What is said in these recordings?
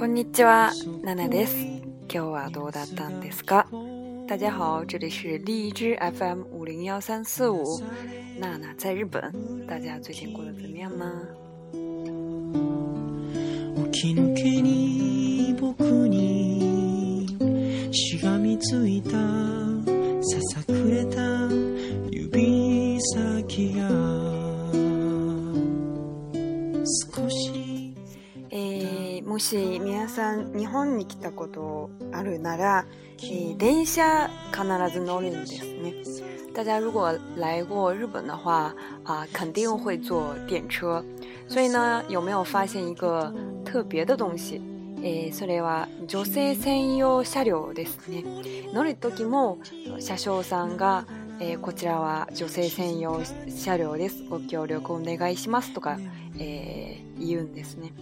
こんにちは、ナナです。今日はどうだったんですか大家好，这里是荔枝 FM 五零幺三四五，娜娜在日本。大家最近过得怎么样呢？えーもし皆さん日本に来たことあるなら、えー、電車必ず乗るんですね。大家如果来过日本的话啊、肯定会坐电车。所以呢，有没有发现一个特别的东西？えー、それは女性専用車両ですね。乗る時も車掌さんが、えー、こちらは女性専用車両です。ご協力お願いしますとか、えー、言うんですね。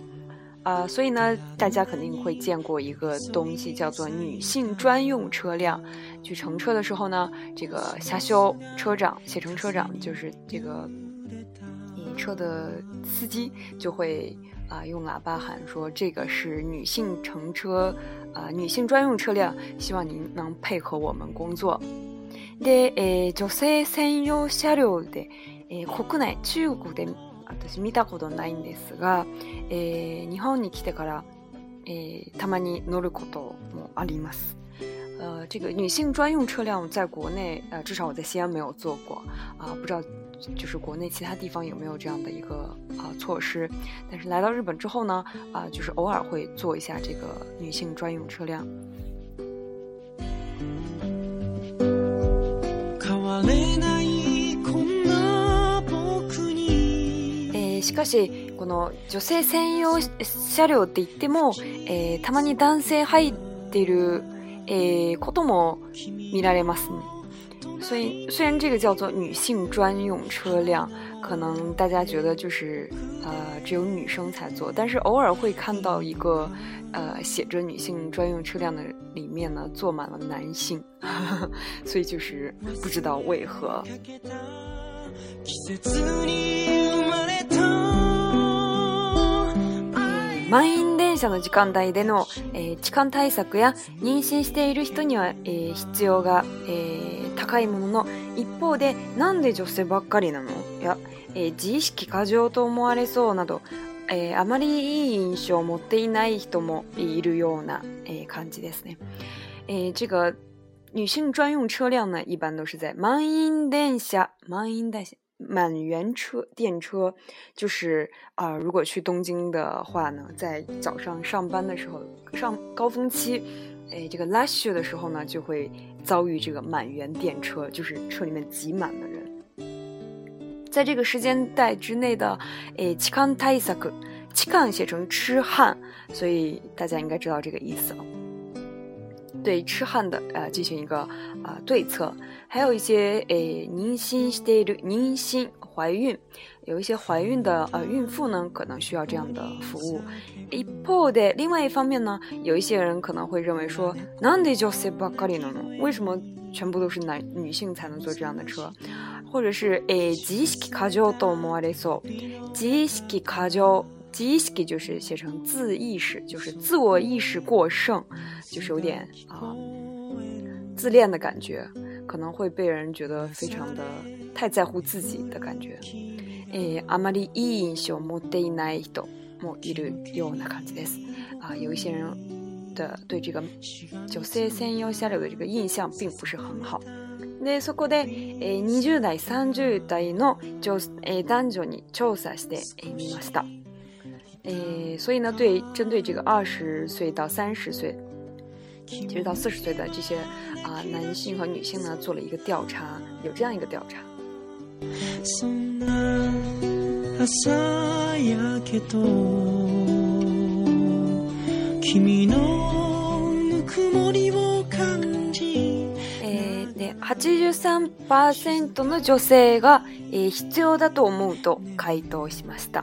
呃，所以呢，大家肯定会见过一个东西，叫做女性专用车辆。去乘车的时候呢，这个下修车长写成车长，就是这个，车的司机就会啊用喇叭喊说：“这个是女性乘车，啊，女性专用车辆，希望您能配合我们工作。”私見たことないんですが、えー、日本に来てから、えー、たまに乗ることもあります。呃，这个女性专用车辆在国内，呃，至少我在西安没有坐过，啊、呃，不知道就是国内其他地方有没有这样的一个啊、呃、措施。但是来到日本之后呢，啊、呃，就是偶尔会坐一下这个女性专用车辆。しかし、この女性専用車両って言っても、えー、たまに男性入ってる、えー、ことも見られますね。所以，虽然这个叫做女性专用车辆，可能大家觉得就是呃只有女生才坐，但是偶尔会看到一个呃写着“女性专用车辆”的里面呢坐满了男性，所以就是不知道为何。満員電車の時間帯での、えー、痴漢対策や妊娠している人には、えー、必要が、えー、高いものの一方でなんで女性ばっかりなのや、え自意識過剰と思われそうなど、えあまりいい印象を持っていない人もいるような、え感じですね。え这个女性专用车辆呢，一般都是在満員電車、満員電車。满员车电车就是啊，如果去东京的话呢，在早上上班的时候，上高峰期，哎，这个 lush 的时候呢，就会遭遇这个满员电车，就是车里面挤满的人。在这个时间带之内的，哎，痴 c h i 萨克，痴汉写成痴汉，所以大家应该知道这个意思了。对痴汉的呃进行一个啊对策，还有一些诶，宁心待宁心怀孕，有一些怀孕的呃孕妇呢，可能需要这样的服务。另外一方面呢，有一些人可能会认为说，为什么全部都是男女性才能坐这样的车，或者是诶，吉西卡就都莫阿里嗦，吉西卡就。自意识就是写成自意识，就是自我意识过剩，就是有点啊自恋的感觉，可能会被人觉得非常的太在乎自己的感觉。诶，阿玛利伊小木代奈伊多木伊鲁有纳康吉斯啊，有一些人的对这个九三三幺三六的这个印象并不是很好。奈苏古代诶，二十代三十代の调诶，男女に調査してみました。诶，所以呢，对针对这个二十岁到三十岁，其实到四十岁的这些啊男性和女性呢，做了一个调查，有这样一个调查。诶，那八女性诶，需要だと思うと回答しました。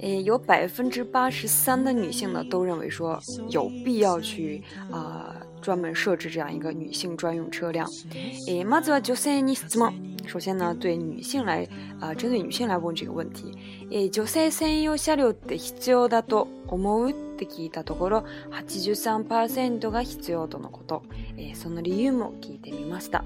诶，有百分之八十三的女性呢，都认为说有必要去啊，专门设置这样一个女性专用车辆。诶，まずは女性に質問。首先呢，对女性来啊，针对女性来问这个问题。え、女性専用車両って必要だと思うって聞いたところ、八十三パーセントが必要とのこと。え、その理由も聞いてみました。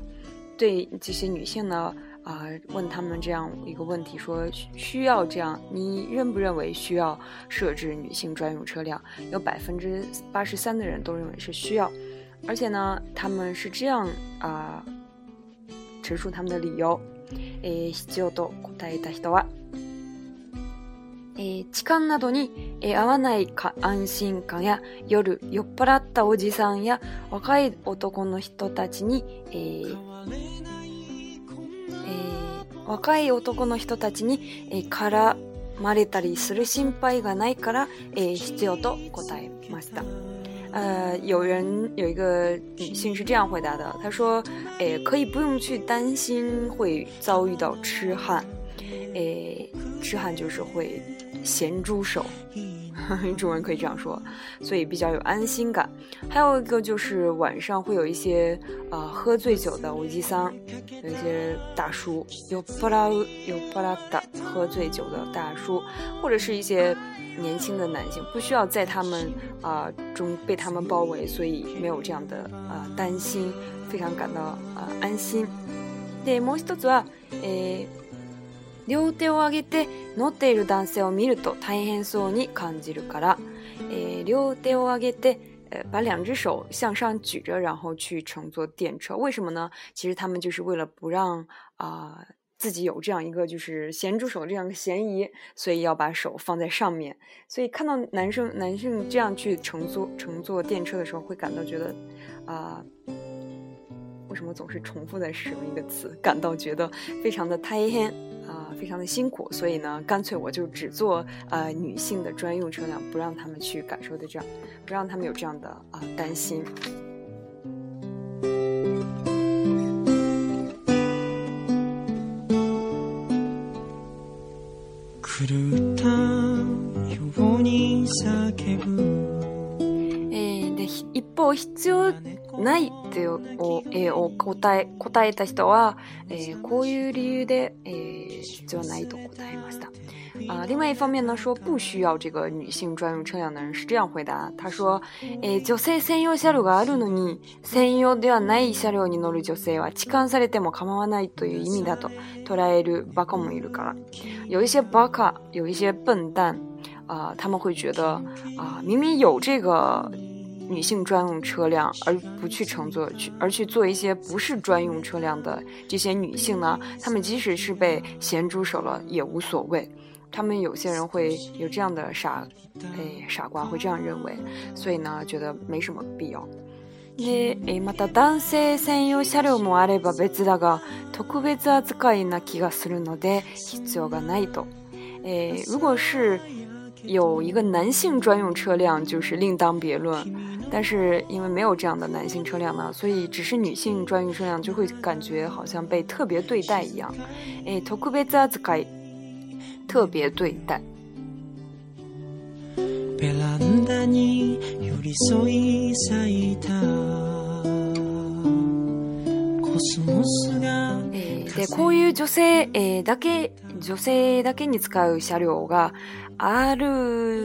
对这些女性呢。啊，问他们这样一个问题，说需要这样，你认不认为需要设置女性专用车辆？有百分之八十三的人都认为是需要，而且呢，他们是这样啊陈述他们的理由。え、就と答えた人は、え、時間などに合わないか安心感や夜酔っぱらったおじさんや若い男の人たちに、え。若い男の人たちに、えー、絡まれたりする心配がないから、えー、必要と答えました。呃，有人有一个女性是这样回答的，她说：“诶、呃，可以不用去担心会遭遇到痴汉，诶、呃，痴汉就是会咸猪手。”主 人可以这样说，所以比较有安心感。还有一个就是晚上会有一些呃喝醉酒的维基桑，有一些大叔有巴拉有巴拉的喝醉酒的大叔，或者是一些年轻的男性，不需要在他们啊中被他们包围，所以没有这样的啊担心，非常感到啊安心。对 m o s つ t 诶。両手を上げて乗っている男性を見ると大変そうに感じるから、両手を上げてバリア手向上举着，然后去乘坐电车，为什么呢？其实他们就是为了不让啊自己有这样一个就是咸猪手这样的嫌疑，所以要把手放在上面。所以看到男生男性这样去乘坐乘坐电车的时候，会感到觉得啊，为什么总是重复在使用一个词？感到觉得非常的大変。非常的辛苦，所以呢，干脆我就只做呃女性的专用车辆，不让他们去感受的这样，不让他们有这样的啊担心。を必要ないってえー、答え、答えた人は、えー、こういう理由で、えー、必要ないと答えました。啊、呃，另外一方面呢，说不需要这个女性专用车辆的人是这样回答，他说：“え女性専用車両があるのに、専用ではない車両に乗る女性は痴漢されても構わないという意味だと捉えるバカもいるから。有一些バカ，有一些笨蛋，啊、呃，他们会觉得啊、呃，明明有这个。”女性专用车辆，而不去乘坐去而去做一些不是专用车辆的这些女性呢？她们即使是被咸猪手了也无所谓。他们有些人会有这样的傻，哎，傻瓜会这样认为，所以呢，觉得没什么必要。で、また男性専用車両もあれば別だが、特別扱いな気がするので必要がないと。哎，如果是。有一个男性专用车辆就是另当别论，但是因为没有这样的男性车辆呢，所以只是女性专用车辆就会感觉好像被特别对待一样。哎，特别对待。こういう女性だけ女性だけに使う車両が。ある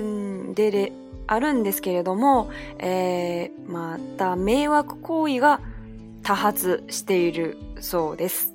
んでれ、あるんですけれども、えー、また迷惑行為が多発しているそうです。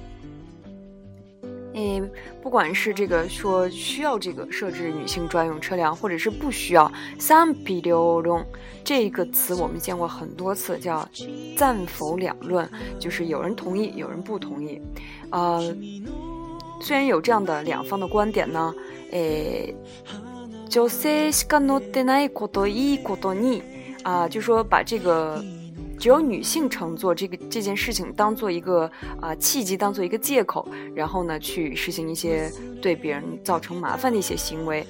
诶，不管是这个说需要这个设置女性专用车辆，或者是不需要，some people don't。这个词我们见过很多次，叫赞否两论，就是有人同意，有人不同意。呃，虽然有这样的两方的观点呢，诶，女性シカノでないこと一こと二啊，就说把这个。只有女性乘坐这个这件事情当做一个啊契机，当做一个借口，然后呢去实行一些对别人造成麻烦的一些行为。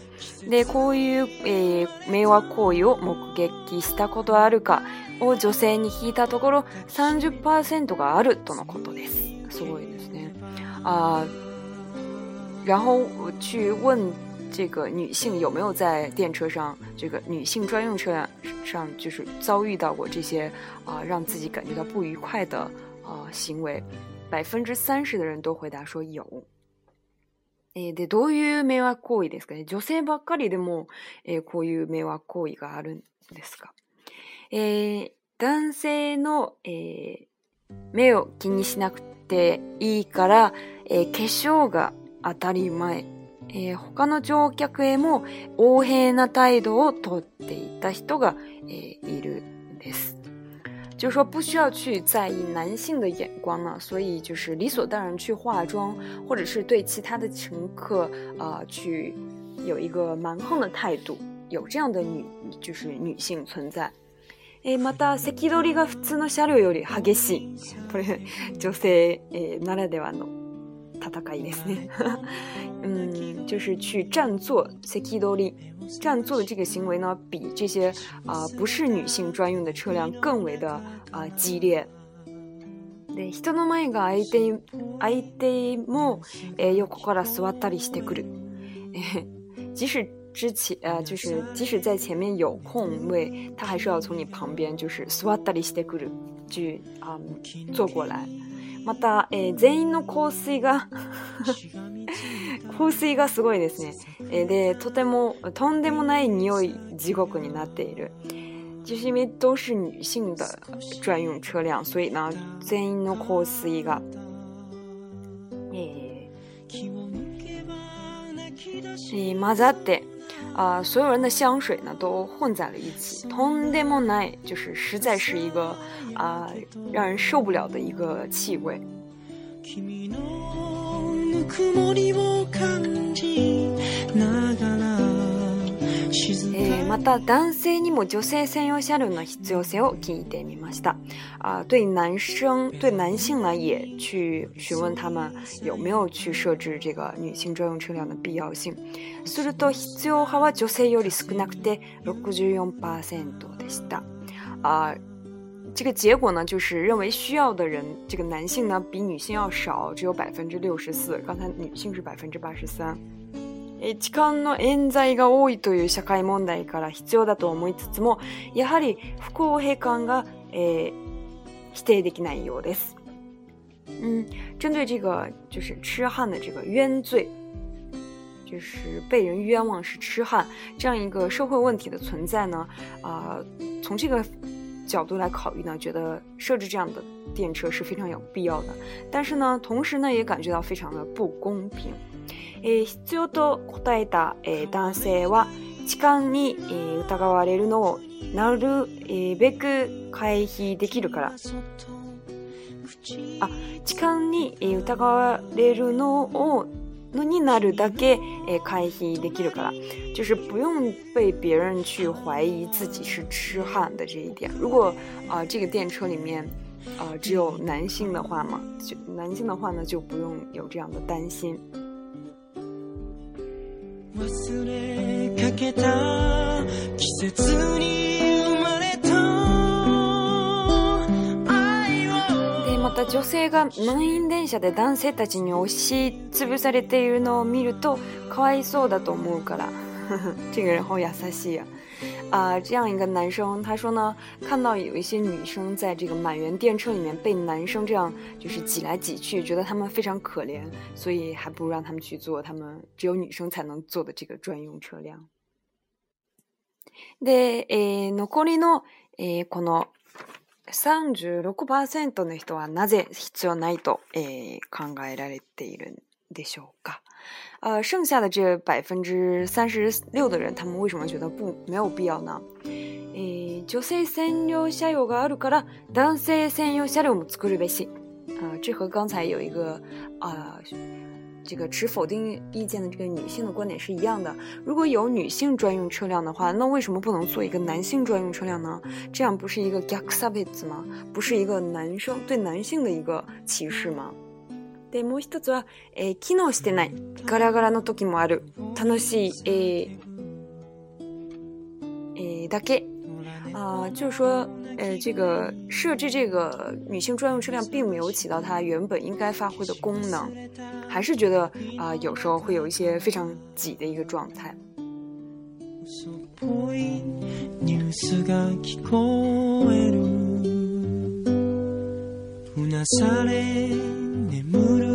でこういうえ迷惑行為を目撃したことあるかを女性に聞いたところ、三十パーセントがあるとのことです。すごいですね。あ、后我去问。这个女性有没有在电车上，这个女性专用车上，就是遭遇到过这些啊让自己感觉到不愉快的啊行为？百分之三十的人都回答说有。え、どういう迷惑行為ですか？女性ばかりでもえ、こういう迷惑行為があるですか？え、男性のえ、目を気にしなくていいから、え、化粧が当たり前。えー、他の乗客へも横平な態度をとっていた人が、えー、いるんです。就说不需要去在意男性的眼光呢，所以就是理所当然去化妆，或者是对其他的乘客啊、呃、去有一个蛮横的态度，有这样的女就是女性存在。えまた、席取りが普通の車両より激しい。これ、女性、えならではの他他嘎一，嗯，就是去占座。seki do li，占座的这个行为呢，比这些啊不是女性专用的车辆更为的啊激烈。即使之前，就是即使在前面有空位，他还是要从你旁边就是 swatari shitekuu 去啊坐过来。また、えー、全員の香水が香水がすごいですね、えー、でとてもとんでもない匂い地獄になっている就是因为都是女性的专用车辆，所以呢，全員の香水が、えーえー、混ざって啊，所有人的香水呢都混在了一起，ton de mon n 就是实在是一个啊让人受不了的一个气味。え、また男性にも女性専用車両の必要性を聞いてみました。あ、对男生、对男性呢也去询问他们有没有去设置这个女性专用车辆的必要性。すると必要は女性より少なくて六十四パーセントでした。あ、这个结果呢，就是认为需要的人，这个男性呢比女性要少，只有百分之六十四。刚才女性是百分之八十三。痴漢の冤罪が多いという社会問題から必要だと思いつつも、やはり不公平感が否定できないようです。嗯，针对这个就是痴汉的这个冤罪，就是被人冤枉是痴汉这样一个社会问题的存在呢，啊，从这个角度来考虑呢，觉得设置这样的电车是非常有必要的。但是呢，同时呢，也感觉到非常的不公平。えー、必要と答えた、えー、男性は痴漢に、えー、疑われるのをなる、えべく回避できるから。あ、痴漢に、え疑われるのをのになるだけ、え回避できるから，就是不用被别人去怀疑自己是痴汉的这一点。如果啊、呃，这个电车里面，呃，只有男性的话嘛，就男性的话呢，就不用有这样的担心。忘れかけた季節に生まれたでまた女性が満員電車で男性たちに押し潰されているのを見るとかわいそうだと思うからちぐ らほ優しいや。啊，这样一个男生，他说呢，看到有一些女生在这个满员电车里面被男生这样就是挤来挤去，觉得他们非常可怜，所以还不如让他们去坐他们只有女生才能坐的这个专用车辆。で、残りのこの三十六パーセントの人はなぜ必要ないと考えられている。的修改，呃，剩下的这百分之三十六的人，他们为什么觉得不没有必要呢？诶，女性专用车辆があるから、男性専用車両も作るべきです。啊，这和刚才有一个啊，这个持否定意见的这个女性的观点是一样的。如果有女性专用车辆的话，那为什么不能做一个男性专用车辆呢？这样不是一个 g a k s a ク i t ズ吗？不是一个男生对男性的一个歧视吗？で、もう一つは、えー、機能してない、ガラガラの時もある、楽しい、えー、えー、だけ。あ、呃，就是说，呃，这个设置这个女性专用车辆，并没有起到它原本应该发挥的功能，还是觉得あ、呃，有时候会有一些非常挤的一个状态。嗯네 물어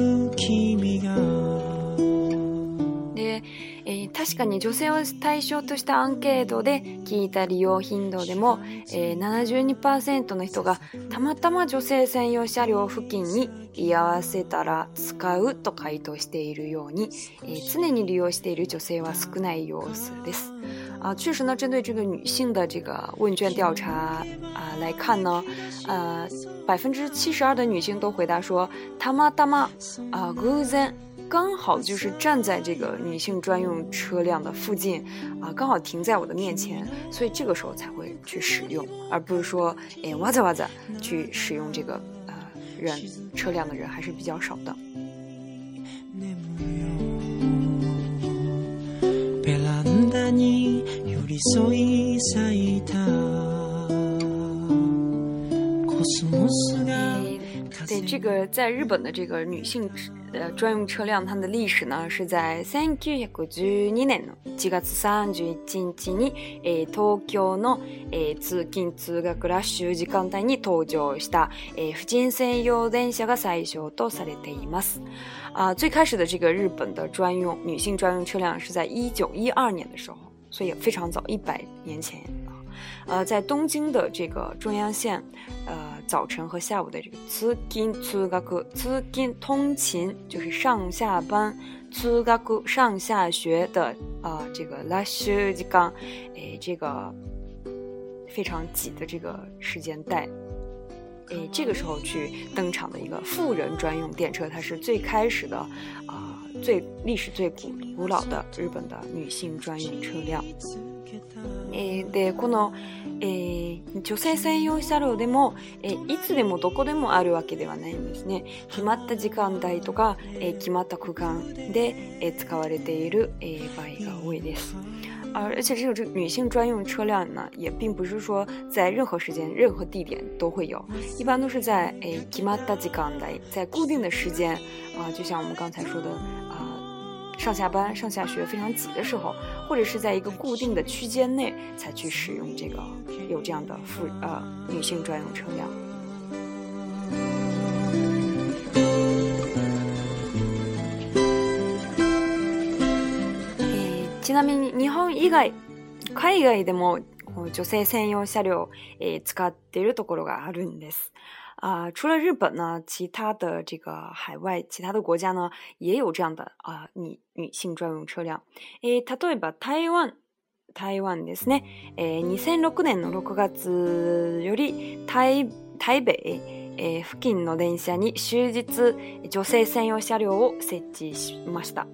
確かに女性を対象としたアンケートで聞いた利用頻度でも、えー、72%の人がたまたま女性専用車両付近に居合わせたら使うと回答しているように、えー、常に利用している女性は少ない様子です。啊，确实呢，针对这个女性的这个问卷调查啊来看呢，呃，百分之七十二的女性都回答说“たまたま”啊、偶然刚好就是站在这个女性专用车辆的附近，啊，刚好停在我的面前，所以这个时候才会去使用，而不是说，诶，哇杂哇杂，去使用这个，呃，人车辆的人还是比较少的。对这个，在日本的这个女性呃专用车辆，它的历史呢是在 Thank you, 1910年，1910年东京的通勤通学ラッシュ時間帯に登場した婦人専用電車が最初とされました。啊，最开始的这个日本的专用女性专用车辆是在1912年的时候，所以非常早，一百年前。呃，在东京的这个中央线，呃，早晨和下午的这个通勤，就是上下班、上下学的啊，这个拉修机刚，哎，这个非常挤的这个时间带，诶，这个时候去登场的一个富人专用电车，它是最开始的啊，最历史最古古老的日本的女性专用车辆。えでこの、えー、女性専用車両でも、えー、いつでもどこでもあるわけではないんですね決まった時間帯とか、え決まった区間で、え使われている、え場合が多いです。而且这个女性专用车辆呢，也并不是说在任何时间、任何地点都会有，一般都是在诶、哎、決まった時間帯，在固定的时间啊、呃，就像我们刚才说的。上下班、上下学非常挤的时候，或者是在一个固定的区间内才去使用这个有这样的妇呃女性专用车辆。诶，ちなみに日本以外、海外でも女性専用車両使っているところがあるんです。啊，除了日本呢，其他的这个海外其他的国家呢，也有这样的啊，女女性专用车辆。诶，例えば台湾、台湾ですね。え、二千六年の六月より、台台北え、え、付近の電車に終日女性専用車両を設置しました。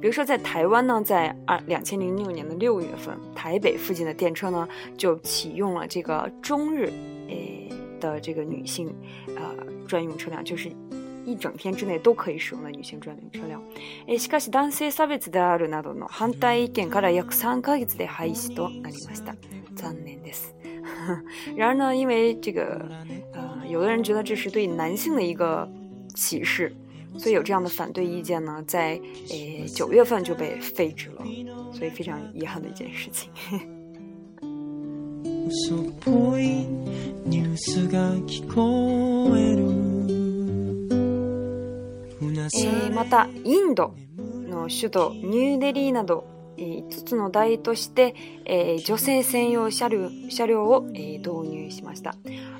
比如说在台湾呢，在二两千零六年的六月份，台北附近的电车呢，就启用了这个中日诶。的这个女性，呃，专用车辆，就是一整天之内都可以使用的女性专用车辆。えしかし、男性サビであるなどの反対意見から約ヶ月で廃止となりました。残念です。有人觉得这是对男性的一个歧视，所以有这样的反对意见呢，在呃九月份就被废止了，所以非常遗憾的一件事情。っぽいニュースが聞こえる、えー、またインドの首都ニューデリーなど5つの台として、えー、女性専用車両車両を、えー、入しました。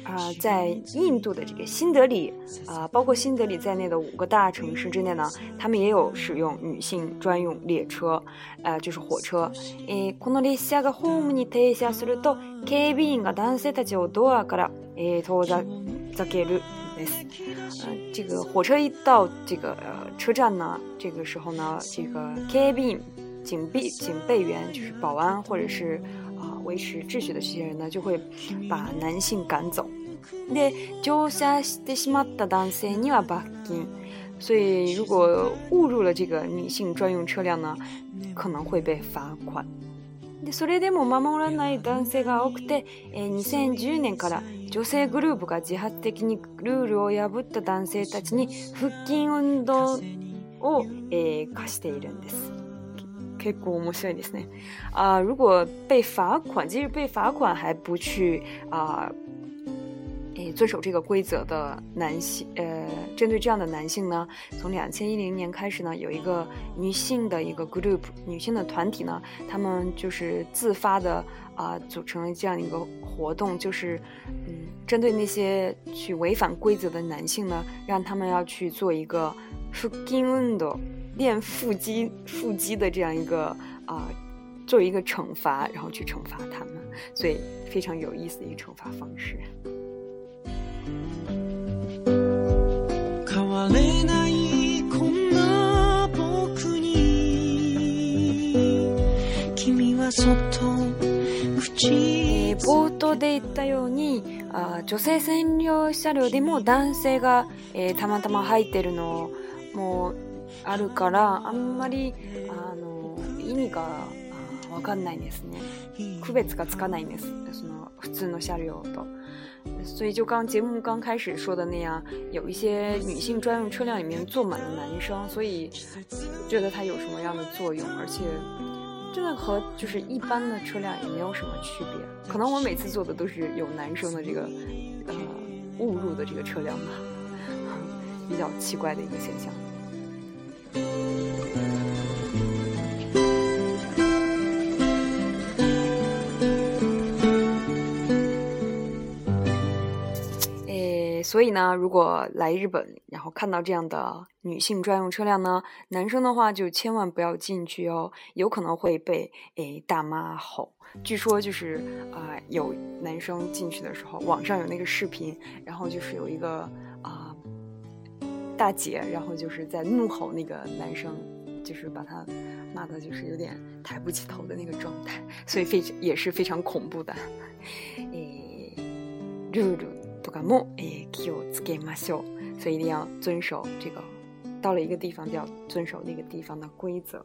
啊、呃，在印度的这个新德里啊、呃，包括新德里在内的五个大城市之内呢，他们也有使用女性专用列车，呃，就是火车。えー、この列車がホームに停車すると、警備員が男性たちをドアから、えー、遠ざける。す。呃，这个火车一到这个、呃、车站呢，这个时候呢，这个 K B 警备警备员就是保安或者是啊、呃、维持秩序的这些人呢，就会把男性赶走。で乗車してしまった男性には罰金。所以如果误入了这个女性专用车辆呢，可能会被罚款。でそれでも守らない男性が多くて、えー、2010年から女性グループが自発的にルールを破った男性たちに腹筋運動を、えー、課しているんです。可以白いですね。啊，如果被罚款，即使被罚款还不去啊，诶，遵守这个规则的男性，呃，针对这样的男性呢，从两千一零年开始呢，有一个女性的一个 group，女性的团体呢，他们就是自发的啊，组成了这样一个活动，就是嗯，针对那些去违反规则的男性呢，让他们要去做一个 fuckingundo。练腹肌，腹肌的这样一个啊，作为一个惩罚，然后去惩罚他们，所以非常有意思的一个惩罚方式。女性男性あるからあんまりあの意味がわかんないですね。区別がつかないんです。その普通の車両と。所以就刚节目刚开始说的那样，有一些女性专用车辆里面坐满了男生，所以觉得它有什么样的作用？而且真的和就是一般的车辆也没有什么区别。可能我每次坐的都是有男生的这个呃误入的这个车辆吧。比较奇怪的一个现象。哎，所以呢，如果来日本，然后看到这样的女性专用车辆呢，男生的话就千万不要进去哦，有可能会被诶大妈吼。据说就是啊，有男生进去的时候，网上有那个视频，然后就是有一个啊。大姐，然后就是在怒吼那个男生，就是把他骂的，就是有点抬不起头的那个状态，所以非也是非常恐怖的。诶，ルールとかも、诶、気をつけましょう。所以一定要遵守这个，到了一个地方，就要遵守那个地方的规则。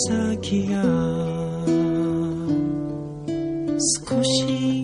先が少し